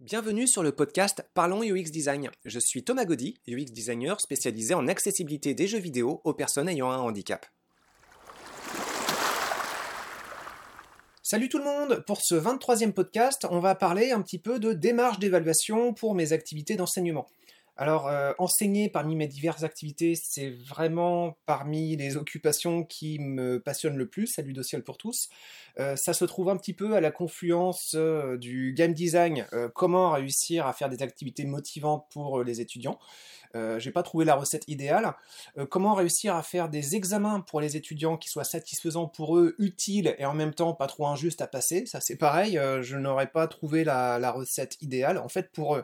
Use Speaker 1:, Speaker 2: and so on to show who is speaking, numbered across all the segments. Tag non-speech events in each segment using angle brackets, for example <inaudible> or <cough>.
Speaker 1: Bienvenue sur le podcast Parlons UX Design. Je suis Thomas Gaudy, UX designer spécialisé en accessibilité des jeux vidéo aux personnes ayant un handicap. Salut tout le monde Pour ce 23e podcast, on va parler un petit peu de démarche d'évaluation pour mes activités d'enseignement. Alors, euh, enseigner parmi mes diverses activités, c'est vraiment parmi les occupations qui me passionnent le plus, salut Dossiel pour tous. Euh, ça se trouve un petit peu à la confluence euh, du game design, comment réussir à faire des activités motivantes pour les étudiants. J'ai pas trouvé la recette idéale. comment réussir à faire des examens pour les étudiants qui soient satisfaisants pour eux, utiles et en même temps pas trop injustes à passer? Ça c'est pareil, je n'aurais pas trouvé la, la, recette idéale. En fait, pour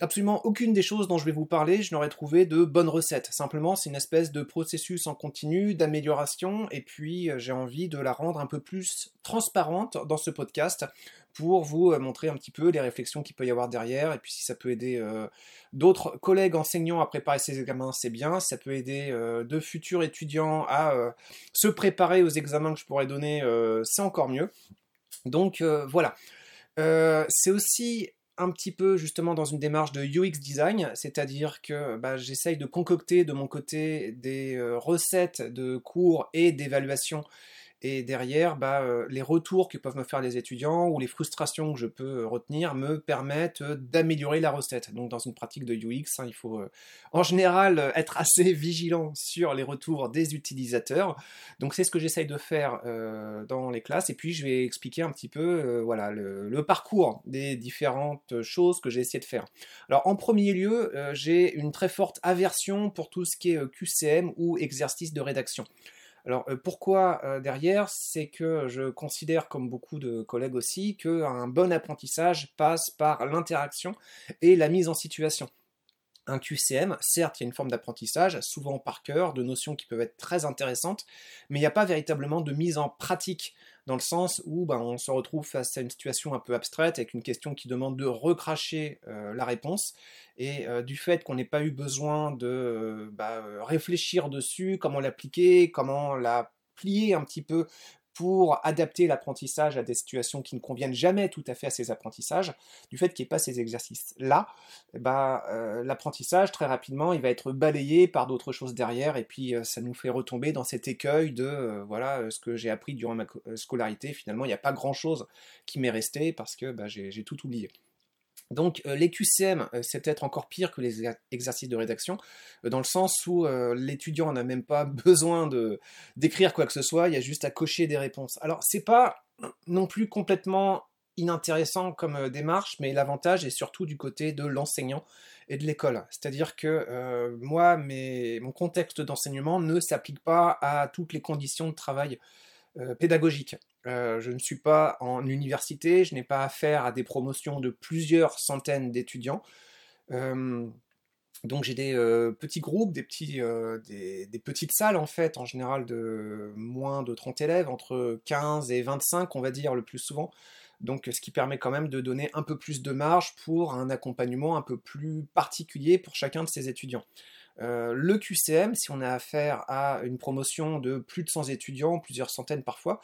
Speaker 1: absolument aucune des choses dont je vais vous parler, je n'aurais trouvé de bonne recette. Simplement, c'est une espèce de processus en continu d'amélioration, et puis euh, j'ai envie de la rendre un peu plus transparente dans ce podcast pour vous euh, montrer un petit peu les réflexions qu'il peut y avoir derrière, et puis si ça peut aider euh, d'autres collègues enseignants à préparer ces examens, c'est bien. ça peut aider de futurs étudiants à se préparer aux examens que je pourrais donner, c'est encore mieux. Donc voilà. c'est aussi un petit peu justement dans une démarche de UX design, c'est-à-dire que bah, j'essaye de concocter de mon côté des euh, recettes de cours et d'évaluation et derrière, bah, euh, les retours que peuvent me faire les étudiants ou les frustrations que je peux euh, retenir me permettent euh, d'améliorer la recette. Donc dans une pratique de UX, hein, il faut en général être <laughs> assez vigilant sur les retours des utilisateurs. Donc c'est ce que j'essaye de faire dans les classes. Et puis je vais expliquer un petit peu voilà, le, parcours des différentes choses que j'ai essayé de faire. Alors en premier lieu, j'ai une très forte aversion pour tout ce qui est QCM ou exercice de rédaction. Alors euh, pourquoi euh, derrière C'est que je considère, comme beaucoup de collègues aussi, qu'un bon apprentissage passe par l'interaction et la mise en situation. Un QCM, certes, il y a une forme d'apprentissage, souvent par cœur, de notions qui peuvent être très intéressantes, mais il n'y a pas véritablement de mise en pratique dans le sens où ben, on se retrouve face à une situation un peu abstraite avec une question qui demande de recracher euh, la réponse. Et euh, du fait qu'on n'ait pas eu besoin de euh, bah, réfléchir dessus, comment l'appliquer, comment la plier un petit peu pour adapter l'apprentissage à des situations qui ne conviennent jamais tout à fait à ces apprentissages, du fait qu'il n'y ait pas ces exercices-là, bah, l'apprentissage, très rapidement, il va être balayé par d'autres choses derrière, et puis euh, ça nous fait retomber dans cet écueil de, euh, voilà, ce que j'ai appris durant ma scolarité, finalement, il n'y a pas grand-chose qui m'est resté parce que bah, j'ai tout oublié. Donc euh, les QCM, euh, c'est peut-être encore pire que les exercices de rédaction, euh, dans le sens où l'étudiant n'a même pas <laughs> besoin de d'écrire quoi que ce soit, il y a juste à cocher des réponses. Alors c'est pas non plus complètement inintéressant comme démarche, mais l'avantage est surtout du côté de l'enseignant et de l'école. C'est-à-dire que moi, mon contexte d'enseignement ne s'applique pas à toutes les conditions de travail pédagogiques. Euh, je ne suis pas en université, je n'ai pas affaire à des promotions de plusieurs centaines d'étudiants. Euh, donc j'ai des euh, petits groupes, des, petits, des, des, petites salles en fait, en général de moins de 30 élèves, entre 15 et 25 on va dire le plus souvent. Donc ce qui permet quand même de donner un peu plus de marge pour un accompagnement un peu plus particulier pour chacun de ces étudiants. Le QCM, si on a affaire à une promotion de plus de 100 étudiants, plusieurs centaines parfois,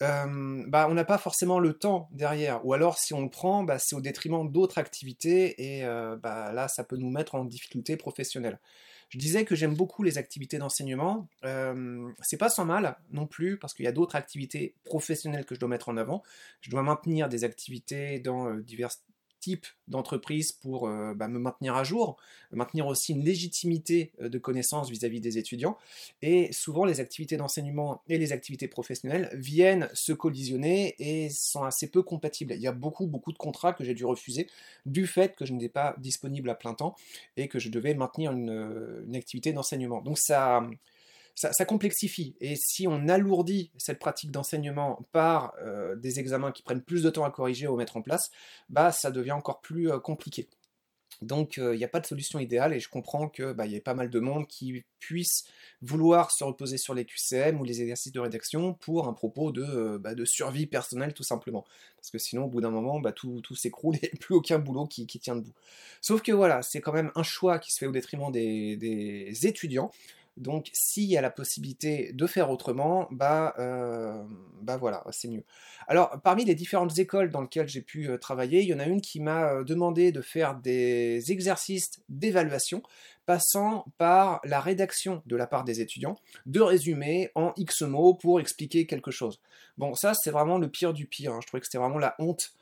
Speaker 1: bah, on n'a pas forcément le temps derrière. Ou alors, si on le prend, bah, c'est au détriment d'autres activités et bah, là, ça peut nous mettre en difficulté professionnelle. Je disais que j'aime beaucoup les activités d'enseignement. c'est pas sans mal non plus, parce qu'il y a d'autres activités professionnelles que je dois mettre en avant. Je dois maintenir des activités dans diverses type d'entreprise pour euh, bah, me maintenir à jour, maintenir aussi une légitimité euh, de connaissance vis-à-vis des étudiants. Et souvent, les activités d'enseignement et les activités professionnelles viennent se collisionner et sont assez peu compatibles. Il y a beaucoup, beaucoup de contrats que j'ai dû refuser du fait que je n'étais pas disponible à plein temps et que je devais maintenir une, euh, une activité d'enseignement. Donc ça ça, complexifie. Et si on alourdit cette pratique d'enseignement par euh, des examens qui prennent plus de temps à corriger ou à mettre en place, bah ça devient encore plus euh, compliqué. Donc euh, il n'y a pas de solution idéale et je comprends qu'il bah, y ait pas mal de monde qui puisse vouloir se reposer sur les QCM ou les exercices de rédaction pour un propos de, bah, de survie personnelle tout simplement. Parce que sinon au bout d'un moment bah, tout, tout s'écroule et <laughs> plus aucun boulot qui, tient debout. Sauf que voilà, c'est quand même un choix qui se fait au détriment des étudiants. Donc s'il y a la possibilité de faire autrement, bah, euh, bah voilà, c'est mieux. Alors parmi les différentes écoles dans lesquelles j'ai pu euh, travailler, il y en a une qui m'a euh, demandé de faire des exercices d'évaluation passant par la rédaction de la part des étudiants de résumés en X mots pour expliquer quelque chose. Bon, ça c'est vraiment le pire du pire, hein. je trouvais que c'était vraiment la honte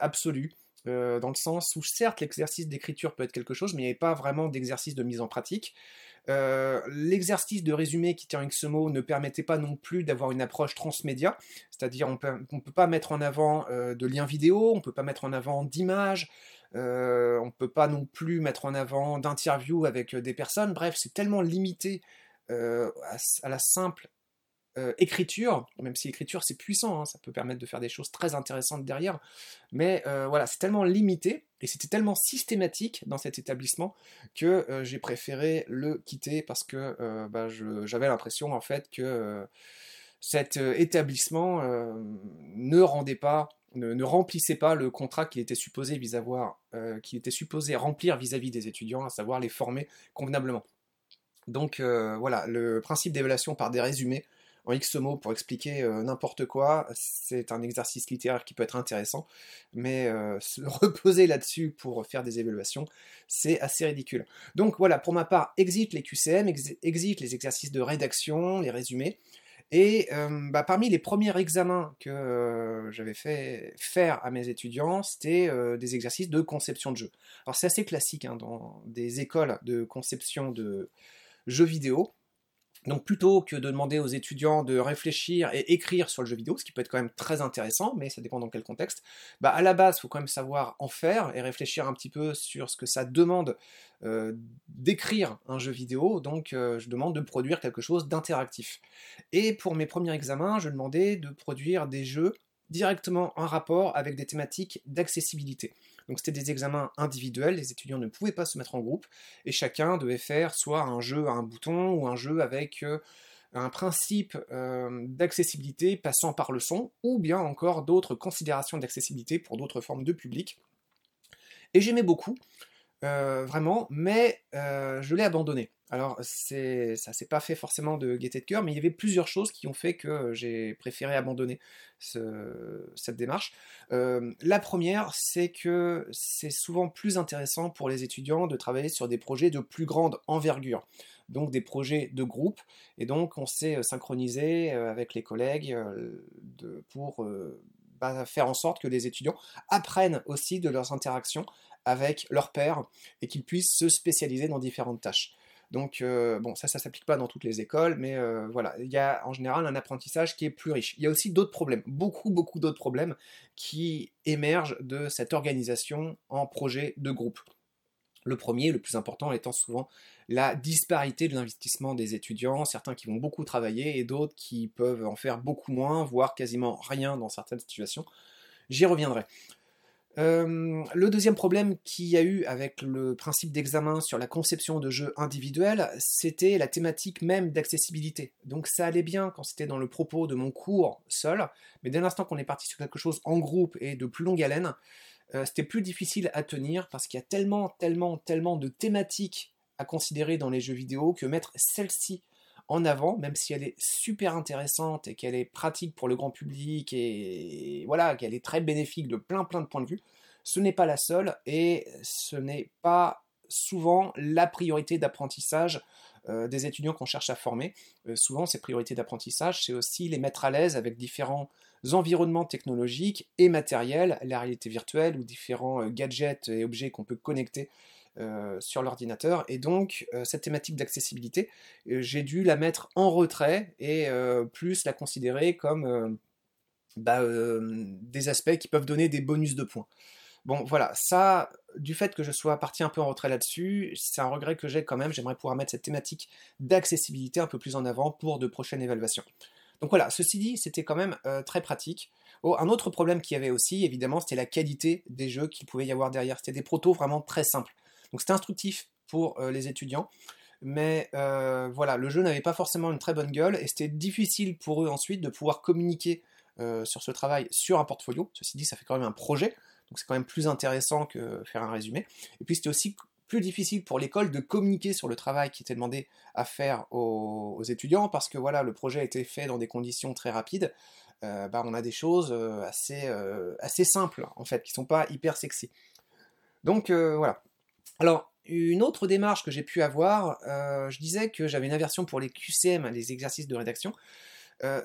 Speaker 1: absolue. dans le sens où certes l'exercice d'écriture peut être quelque chose, mais il n'y avait pas vraiment d'exercice de mise en pratique. Euh, l'exercice de résumé qui tient XMO ne permettait pas non plus d'avoir une approche transmédia, c'est-à-dire on ne peut pas mettre en avant euh, de liens vidéo, on ne peut pas mettre en avant d'images, euh, on ne peut pas non plus mettre en avant d'interviews avec des personnes, bref, c'est tellement limité à, la simple euh, écriture, même si l'écriture c'est puissant, hein, ça peut permettre de faire des choses très intéressantes derrière, mais euh, voilà, c'est tellement limité et c'était tellement systématique dans cet établissement que euh, j'ai préféré le quitter parce que bah, j'avais l'impression en fait que cet établissement ne rendait pas, ne, remplissait pas le contrat qu'il était supposé vis qu'il était supposé remplir vis-à-vis -vis des étudiants, à savoir les former convenablement. Donc voilà, le principe d'évaluation par des résumés, en X mots pour expliquer euh, n'importe quoi, c'est un exercice littéraire qui peut être intéressant, mais euh, se <laughs> reposer là-dessus pour faire des évaluations, c'est assez ridicule. Donc voilà, pour ma part, exit les QCM, exit les exercices de rédaction, les résumés, et euh, bah, parmi les premiers examens que j'avais fait faire à mes étudiants, c'était des exercices de conception de jeu. Alors c'est assez classique hein, dans des écoles de conception de jeux vidéo. Donc plutôt que de demander aux étudiants de réfléchir et écrire sur le jeu vidéo, ce qui peut être quand même très intéressant, mais ça dépend dans quel contexte, bah à la base, il faut quand même savoir en faire et réfléchir un petit peu sur ce que ça demande euh, d'écrire un jeu vidéo, donc euh, je demande de produire quelque chose d'interactif. Et pour mes premiers examens, je demandais de produire des jeux directement en rapport avec des thématiques d'accessibilité. Donc c'était des examens individuels, les étudiants ne pouvaient pas se mettre en groupe, et chacun devait faire soit un jeu à un bouton ou un jeu avec euh, un principe euh, d'accessibilité passant par le son, ou bien encore d'autres considérations d'accessibilité pour d'autres formes de public. Et j'aimais beaucoup, euh, vraiment, mais je l'ai abandonné. Alors, c'est, ça s'est pas fait forcément de gaieté de cœur, mais il y avait plusieurs choses qui ont fait que j'ai préféré abandonner cette démarche. Euh, la première, c'est que c'est souvent plus intéressant pour les étudiants de travailler sur des projets de plus grande envergure, donc des projets de groupe, et donc on s'est synchronisé euh, avec les collègues euh, pour bah, faire en sorte que les étudiants apprennent aussi de leurs interactions avec leurs pairs et qu'ils puissent se spécialiser dans différentes tâches. Donc, euh, bon, ça, ça s'applique pas dans toutes les écoles, mais euh, voilà, il y a en général un apprentissage qui est plus riche. Il y a aussi d'autres problèmes, beaucoup, beaucoup d'autres problèmes qui émergent de cette organisation en projet de groupe. Le premier, le plus important, étant souvent la disparité de l'investissement des étudiants, certains qui vont beaucoup travailler et d'autres qui peuvent en faire beaucoup moins, voire quasiment rien dans certaines situations. J'y reviendrai. Euh, le deuxième problème qu'il y a eu avec le principe d'examen sur la conception de jeux individuels, c'était la thématique même d'accessibilité. Donc ça allait bien quand c'était dans le propos de mon cours seul, mais dès l'instant qu'on est parti sur quelque chose en groupe et de plus longue haleine, euh, c'était plus difficile à tenir parce qu'il y a tellement, tellement, tellement de thématiques à considérer dans les jeux vidéo que mettre celle-ci en avant, même si elle est super intéressante et qu'elle est pratique pour le grand public et voilà, qu'elle est très bénéfique de plein plein de points de vue, ce n'est pas la seule et ce n'est pas souvent la priorité d'apprentissage euh, des étudiants qu'on cherche à former. Euh, souvent, ces priorités d'apprentissage, c'est aussi les mettre à l'aise avec différents environnements technologiques et matériels, la réalité virtuelle ou différents euh, gadgets et objets qu'on peut connecter sur l'ordinateur. Et donc, euh, cette thématique d'accessibilité, euh, j'ai dû la mettre en retrait et plus la considérer comme bah, des aspects qui peuvent donner des bonus de points. Bon, voilà, ça, du fait que je sois parti un peu en retrait là-dessus, c'est un regret que j'ai quand même. J'aimerais pouvoir mettre cette thématique d'accessibilité un peu plus en avant pour de prochaines évaluations. Donc voilà, ceci dit, c'était quand même très pratique. Oh, un autre problème qu'il y avait aussi, évidemment, c'était la qualité des jeux qu'il pouvait y avoir derrière. C'était des protos vraiment très simples. Donc c'était instructif pour euh, les étudiants. Mais euh, voilà, le jeu n'avait pas forcément une très bonne gueule et c'était difficile pour eux ensuite de pouvoir communiquer euh, sur ce travail sur un portfolio. Ceci dit, ça fait quand même un projet, donc c'est quand même plus intéressant que faire un résumé. Et puis c'était aussi plus difficile pour l'école de communiquer sur le travail qui était demandé à faire aux, étudiants parce que voilà, le projet a été fait dans des conditions très rapides. Bah, on a des choses assez, assez simples en fait, qui sont pas hyper sexy. Donc voilà. Alors, une autre démarche que j'ai pu avoir, je disais que j'avais une aversion pour les QCM, les exercices de rédaction,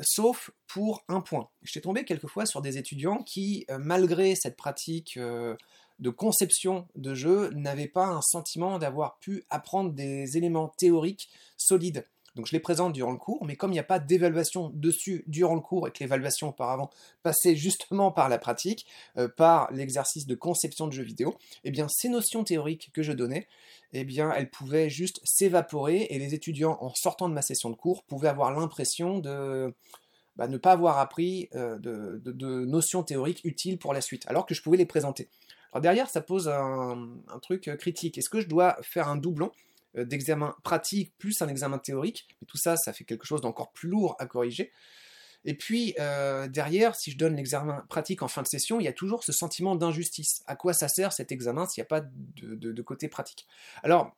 Speaker 1: sauf pour un point. J'étais tombé quelquefois sur des étudiants qui, malgré cette pratique de conception de jeu, n'avaient pas un sentiment d'avoir pu apprendre des éléments théoriques solides. Donc je les présente durant le cours, mais comme il n'y a pas d'évaluation dessus durant le cours et que l'évaluation auparavant passait justement par la pratique, euh, par l'exercice de conception de jeux vidéo, eh bien ces notions théoriques que je donnais, eh elles pouvaient juste s'évaporer et les étudiants en sortant de ma session de cours pouvaient avoir l'impression de bah, ne pas avoir appris euh, de, notions théoriques utiles pour la suite, alors que je pouvais les présenter. Alors derrière, ça pose un, truc critique. Est-ce que je dois faire un doublon euh, d'examen pratique plus un examen théorique. Mais tout ça, ça fait quelque chose d'encore plus lourd à corriger. Et puis, euh, derrière, si je donne l'examen pratique en fin de session, il y a toujours ce sentiment d'injustice. À quoi ça sert cet examen s'il n'y a pas de, côté pratique? Alors,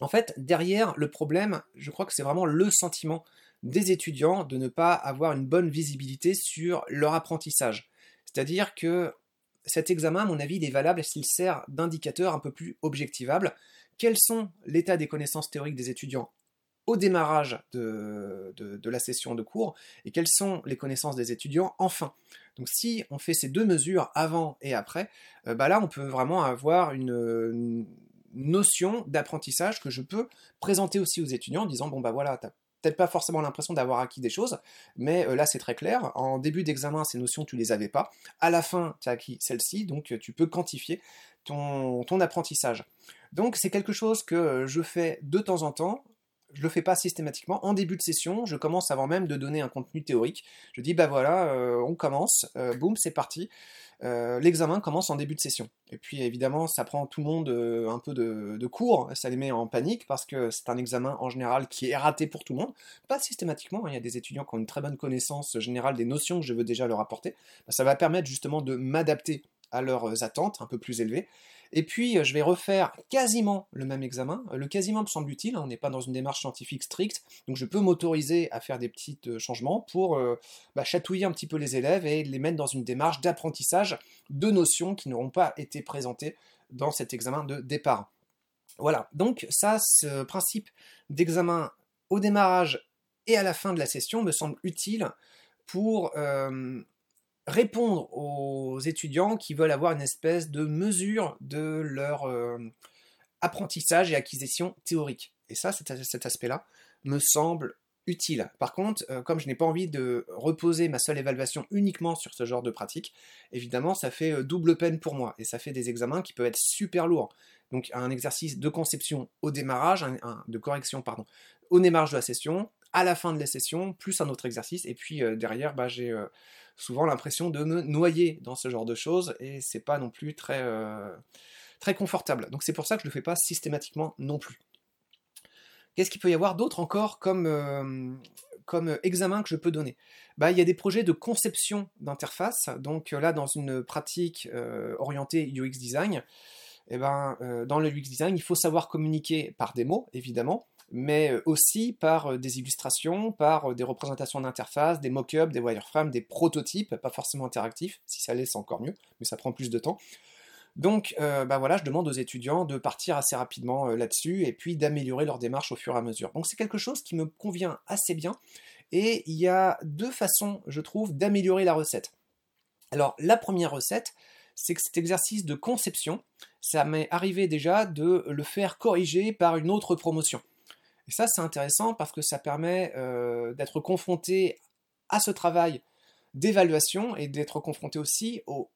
Speaker 1: en fait, derrière le problème, je crois que c'est vraiment le sentiment des étudiants de ne pas avoir une bonne visibilité sur leur apprentissage. C'est-à-dire que cet examen, à mon avis, il est valable s'il sert d'indicateur un peu plus objectivable quels sont l'état des connaissances théoriques des étudiants au démarrage de, la session de cours et quelles sont les connaissances des étudiants en fin. Donc si on fait ces deux mesures avant et après, euh, bah là on peut vraiment avoir une, notion d'apprentissage que je peux présenter aussi aux étudiants en disant bon bah voilà, t'as peut-être pas forcément l'impression d'avoir acquis des choses, mais euh, là c'est très clair. En début d'examen, ces notions tu les avais pas. À la fin, tu as acquis celles-ci, donc tu peux quantifier ton apprentissage. Donc c'est quelque chose que je fais de temps en temps. Je le fais pas systématiquement. En début de session, je commence avant même de donner un contenu théorique. Je dis bah voilà, euh, on commence, euh, boum, c'est parti. Euh, l'examen commence en début de session. Et puis évidemment, ça prend tout le monde un peu de, cours, ça les met en panique parce que c'est un examen en général qui est raté pour tout le monde. Pas systématiquement, hein. il y a des étudiants qui ont une très bonne connaissance générale des notions que je veux déjà leur apporter. Ça va permettre justement de m'adapter à leurs attentes un peu plus élevées. Et puis, euh, je vais refaire quasiment le même examen. Euh, le quasiment me semble utile, hein, on n'est pas dans une démarche scientifique stricte, donc je peux m'autoriser à faire des petits euh, changements pour bah, chatouiller un petit peu les élèves et les mettre dans une démarche d'apprentissage de notions qui n'auront pas été présentées dans cet examen de départ. Voilà, donc ça, ce principe d'examen au démarrage et à la fin de la session me semble utile pour répondre aux étudiants qui veulent avoir une espèce de mesure de leur euh, apprentissage et acquisition théorique. Et ça, cet, aspect-là me semble utile. Par contre, euh, comme je n'ai pas envie de reposer ma seule évaluation uniquement sur ce genre de pratique, évidemment, ça fait euh, double peine pour moi et ça fait des examens qui peuvent être super lourds. Donc, un exercice de conception au démarrage, de correction, pardon, au démarrage de la session, à la fin de la session, plus un autre exercice, et puis derrière, bah, j'ai souvent l'impression de me noyer dans ce genre de choses et c'est pas non plus très, euh, très confortable. Donc c'est pour ça que je le fais pas systématiquement non plus. Qu'est-ce qu'il peut y avoir d'autre encore comme, euh, comme examen que je peux donner? Bah, Il y a des projets de conception d'interface. Donc là, dans une pratique euh, orientée UX design, eh ben, dans le UX design, il faut savoir communiquer par des mots, évidemment, mais euh, aussi par euh, des illustrations, par euh, des représentations d'interface, des mock-ups, des wireframes, des prototypes, pas forcément interactifs, si ça l'est c'est encore mieux, mais ça prend plus de temps. Donc bah voilà, je demande aux étudiants de partir assez rapidement là-dessus et puis d'améliorer leur démarche au fur et à mesure. Donc c'est quelque chose qui me convient assez bien et il y a deux façons, je trouve, d'améliorer la recette. Alors la première recette, c'est que cet exercice de conception, ça m'est arrivé déjà de le faire corriger par une autre promotion. Et ça, c'est intéressant parce que ça permet euh, d'être confronté à ce travail d'évaluation et d'être confronté aussi aux,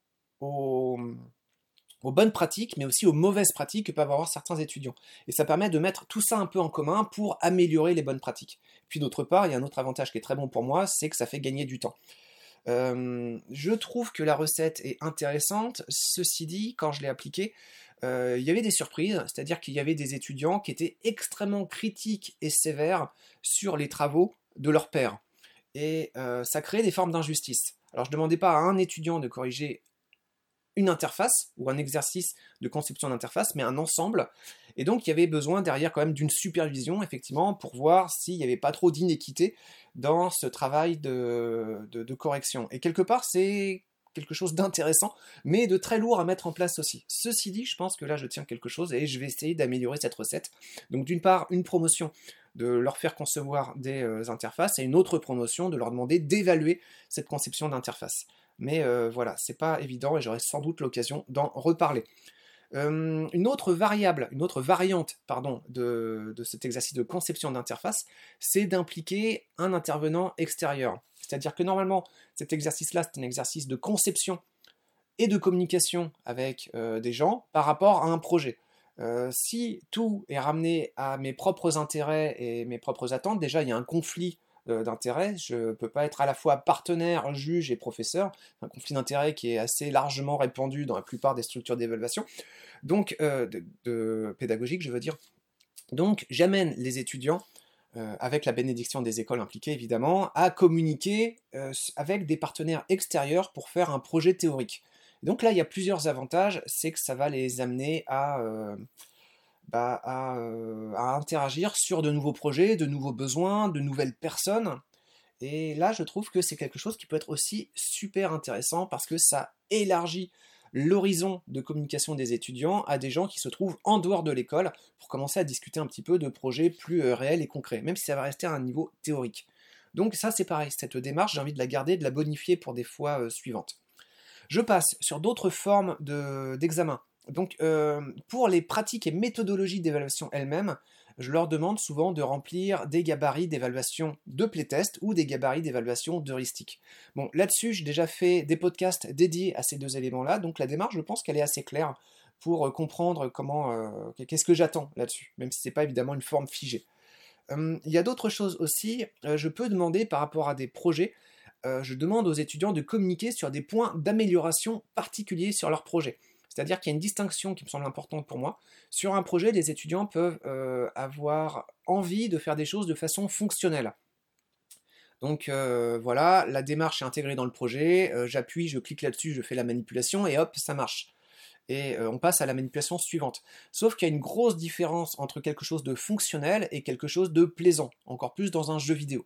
Speaker 1: bonnes pratiques, mais aussi aux mauvaises pratiques que peuvent avoir certains étudiants. Et ça permet de mettre tout ça un peu en commun pour améliorer les bonnes pratiques. Puis d'autre part, il y a un autre avantage qui est très bon pour moi, c'est que ça fait gagner du temps. Euh, je trouve que la recette est intéressante. Ceci dit, quand je l'ai appliquée, euh, il y avait des surprises, c'est-à-dire qu'il y avait des étudiants qui étaient extrêmement critiques et sévères sur les travaux de leur père. Et euh, ça créait des formes d'injustice. Alors je ne demandais pas à un étudiant de corriger une interface ou un exercice de conception d'interface, mais un ensemble. Et donc il y avait besoin derrière quand même d'une supervision, effectivement, pour voir s'il n'y avait pas trop d'inéquité dans ce travail de, de correction. Et quelque part, c'est quelque chose d'intéressant, mais de très lourd à mettre en place aussi. Ceci dit, je pense que là, je tiens quelque chose et je vais essayer d'améliorer cette recette. Donc d'une part, une promotion de leur faire concevoir des euh, interfaces et une autre promotion de leur demander d'évaluer cette conception d'interface. Mais euh, voilà, c'est pas évident et j'aurai sans doute l'occasion d'en reparler. Euh, une autre variable, une autre variante pardon, de, de cet exercice de conception d'interface, c'est d'impliquer un intervenant extérieur. C'est-à-dire que normalement, cet exercice-là, c'est un exercice de conception et de communication avec des gens par rapport à un projet. Euh, si tout est ramené à mes propres intérêts et mes propres attentes, déjà il y a un conflit euh, d'intérêts. Je ne peux pas être à la fois partenaire, juge et professeur. Un conflit d'intérêts qui est assez largement répandu dans la plupart des structures d'évaluation. Donc, euh, pédagogique, je veux dire. Donc, j'amène les étudiants, avec la bénédiction des écoles impliquées évidemment, à communiquer avec des partenaires extérieurs pour faire un projet théorique. Donc là, il y a plusieurs avantages, c'est que ça va les amener à, euh, bah, euh, à, interagir sur de nouveaux projets, de nouveaux besoins, de nouvelles personnes. Et là, je trouve que c'est quelque chose qui peut être aussi super intéressant parce que ça élargit l'horizon de communication des étudiants à des gens qui se trouvent en dehors de l'école pour commencer à discuter un petit peu de projets plus euh, réels et concrets, même si ça va rester à un niveau théorique. Donc ça c'est pareil, cette démarche, j'ai envie de la garder, de la bonifier pour des fois suivantes. Je passe sur d'autres formes d'examen. Donc, euh, pour les pratiques et méthodologies d'évaluation elles-mêmes, je leur demande souvent de remplir des gabarits d'évaluation de playtest ou des gabarits d'évaluation d'heuristique. Bon, là-dessus, j'ai déjà fait des podcasts dédiés à ces deux éléments-là, donc la démarche, je pense qu'elle est assez claire pour euh, comprendre comment, euh, qu'est-ce que j'attends là-dessus, même si ce n'est pas évidemment une forme figée. il y a d'autres choses aussi, je peux demander par rapport à des projets euh, je demande aux étudiants de communiquer sur des points d'amélioration particuliers sur leur projet. C'est-à-dire qu'il y a une distinction qui me semble importante pour moi. Sur un projet, les étudiants peuvent euh, avoir envie de faire des choses de façon fonctionnelle. Donc euh, voilà, la démarche est intégrée dans le projet, j'appuie, je clique là-dessus, je fais la manipulation et hop, ça marche. Et on passe à la manipulation suivante. Sauf qu'il y a une grosse différence entre quelque chose de fonctionnel et quelque chose de plaisant, encore plus dans un jeu vidéo.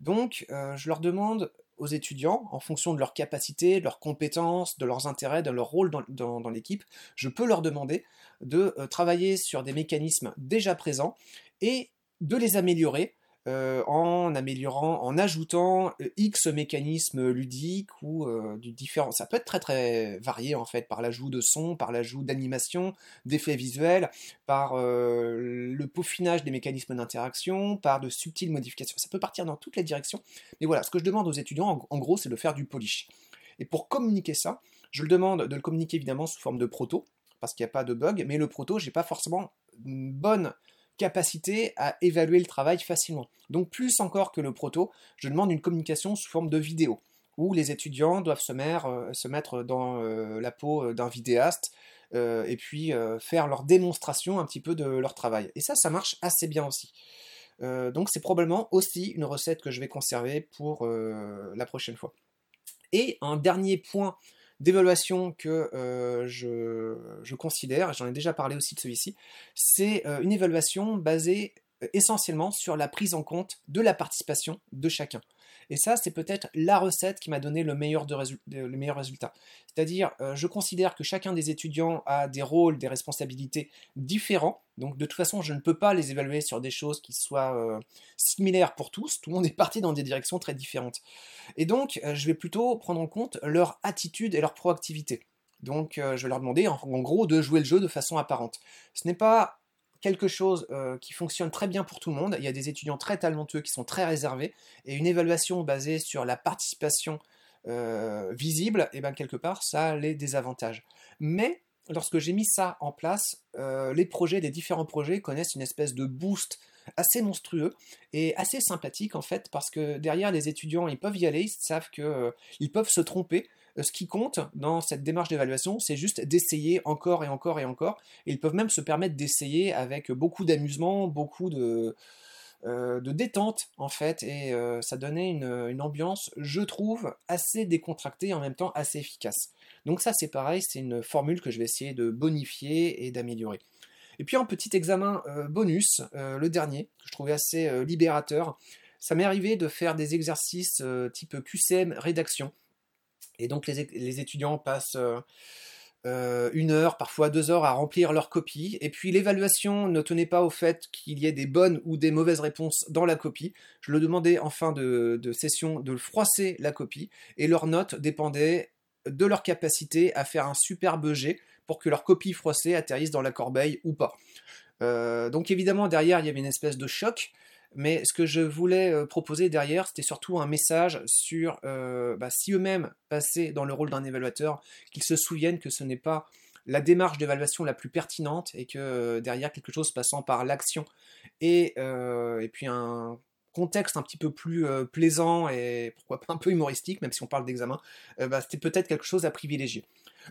Speaker 1: Donc je leur demande aux étudiants, en fonction de leurs capacités, de leurs compétences, de leurs intérêts, de leur rôle dans, l'équipe, je peux leur demander de euh, travailler sur des mécanismes déjà présents et de les améliorer euh, en améliorant, en ajoutant euh, X mécanismes ludiques ou euh, du différent. Ça peut être très très varié en fait, par l'ajout de son, par l'ajout d'animation, d'effets visuels, par le peaufinage des mécanismes d'interaction, par de subtiles modifications. Ça peut partir dans toutes les directions. Mais voilà, ce que je demande aux étudiants, en, gros, c'est de faire du polish. Et pour communiquer ça, je le demande de le communiquer évidemment sous forme de proto, parce qu'il n'y a pas de bug, mais le proto, j'ai pas forcément une bonne capacité à évaluer le travail facilement. Donc plus encore que le proto, je demande une communication sous forme de vidéo, où les étudiants doivent se, mettre, euh, mettre dans euh, la peau euh, d'un vidéaste, et puis faire leur démonstration un petit peu de leur travail. Et ça, ça marche assez bien aussi. donc c'est probablement aussi une recette que je vais conserver pour la prochaine fois. Et un dernier point d'évaluation que euh, je, considère, j'en ai déjà parlé aussi de celui-ci, c'est euh, une évaluation basée euh, essentiellement sur la prise en compte de la participation de chacun. Et ça, c'est peut-être la recette qui m'a donné le meilleur, résultat. C'est-à-dire, euh, je considère que chacun des étudiants a des rôles, des responsabilités différents. Donc, de toute façon, je ne peux pas les évaluer sur des choses qui soient euh, similaires pour tous. Tout le monde est parti dans des directions très différentes. Et donc, euh, je vais plutôt prendre en compte leur attitude et leur proactivité. Donc, je vais leur demander, en gros, de jouer le jeu de façon apparente. Ce n'est pas quelque chose euh, qui fonctionne très bien pour tout le monde. Il y a des étudiants très talentueux qui sont très réservés, et une évaluation basée sur la participation euh, visible, et eh bien quelque part, ça a les désavantages. Mais lorsque j'ai mis ça en place, euh, les projets, les différents projets connaissent une espèce de boost assez monstrueux et assez sympathique en fait, parce que derrière les étudiants, ils peuvent y aller, ils savent qu'ils peuvent se tromper, euh, ce qui compte dans cette démarche d'évaluation, c'est juste d'essayer encore et encore et encore. Ils peuvent même se permettre d'essayer avec beaucoup d'amusement, beaucoup de, de détente en fait, et ça donnait une, ambiance, je trouve, assez décontractée et en même temps assez efficace. Donc ça c'est pareil, c'est une formule que je vais essayer de bonifier et d'améliorer. Et puis un petit examen bonus, le dernier, que je trouvais assez libérateur. Ça m'est arrivé de faire des exercices type QCM rédaction. Et donc les étudiants passent euh, une heure, parfois deux heures à remplir leur copie. Et puis l'évaluation ne tenait pas au fait qu'il y ait des bonnes ou des mauvaises réponses dans la copie. Je le demandais en fin de, session de froisser la copie et leur note dépendait de leur capacité à faire un superbe jet pour que leur copie froissée atterrisse dans la corbeille ou pas. Euh, donc évidemment derrière il y avait une espèce de choc mais ce que je voulais euh, proposer derrière, c'était surtout un message sur euh, bah, si eux-mêmes passaient dans le rôle d'un évaluateur, qu'ils se souviennent que ce n'est pas la démarche d'évaluation la plus pertinente et que euh, derrière quelque chose passant par l'action et, et puis un contexte un petit peu plus plaisant et pourquoi pas un peu humoristique, même si on parle d'examen, bah, c'était peut-être quelque chose à privilégier.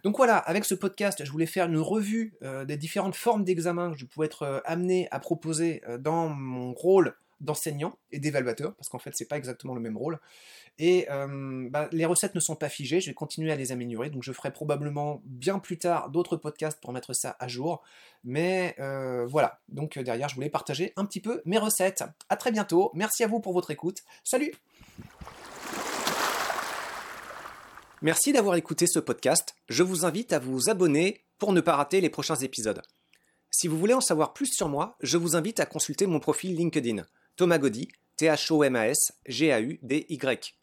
Speaker 1: Donc voilà, avec ce podcast, je voulais faire une revue des différentes formes d'examen que je pouvais être amené à proposer dans mon rôle d'enseignant et d'évaluateur, parce qu'en fait, c'est pas exactement le même rôle. Et euh, bah, les recettes ne sont pas figées, je vais continuer à les améliorer, donc je ferai probablement bien plus tard d'autres podcasts pour mettre ça à jour. Mais euh, voilà, donc euh, derrière, je voulais partager un petit peu mes recettes. À très bientôt, merci à vous pour votre écoute. Salut Merci d'avoir écouté ce podcast. Je vous invite à vous abonner pour ne pas rater les prochains épisodes. Si vous voulez en savoir plus sur moi, je vous invite à consulter mon profil LinkedIn. Thomas Gaudy, T-H-O-M-A-S, G-A-U-D-Y.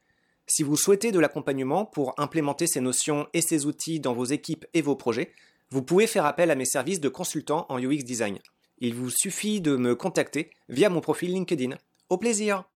Speaker 1: Si vous souhaitez de l'accompagnement pour implémenter ces notions et ces outils dans vos équipes et vos projets, vous pouvez faire appel à mes services de consultant en UX Design. Il vous suffit de me contacter via mon profil LinkedIn. Au plaisir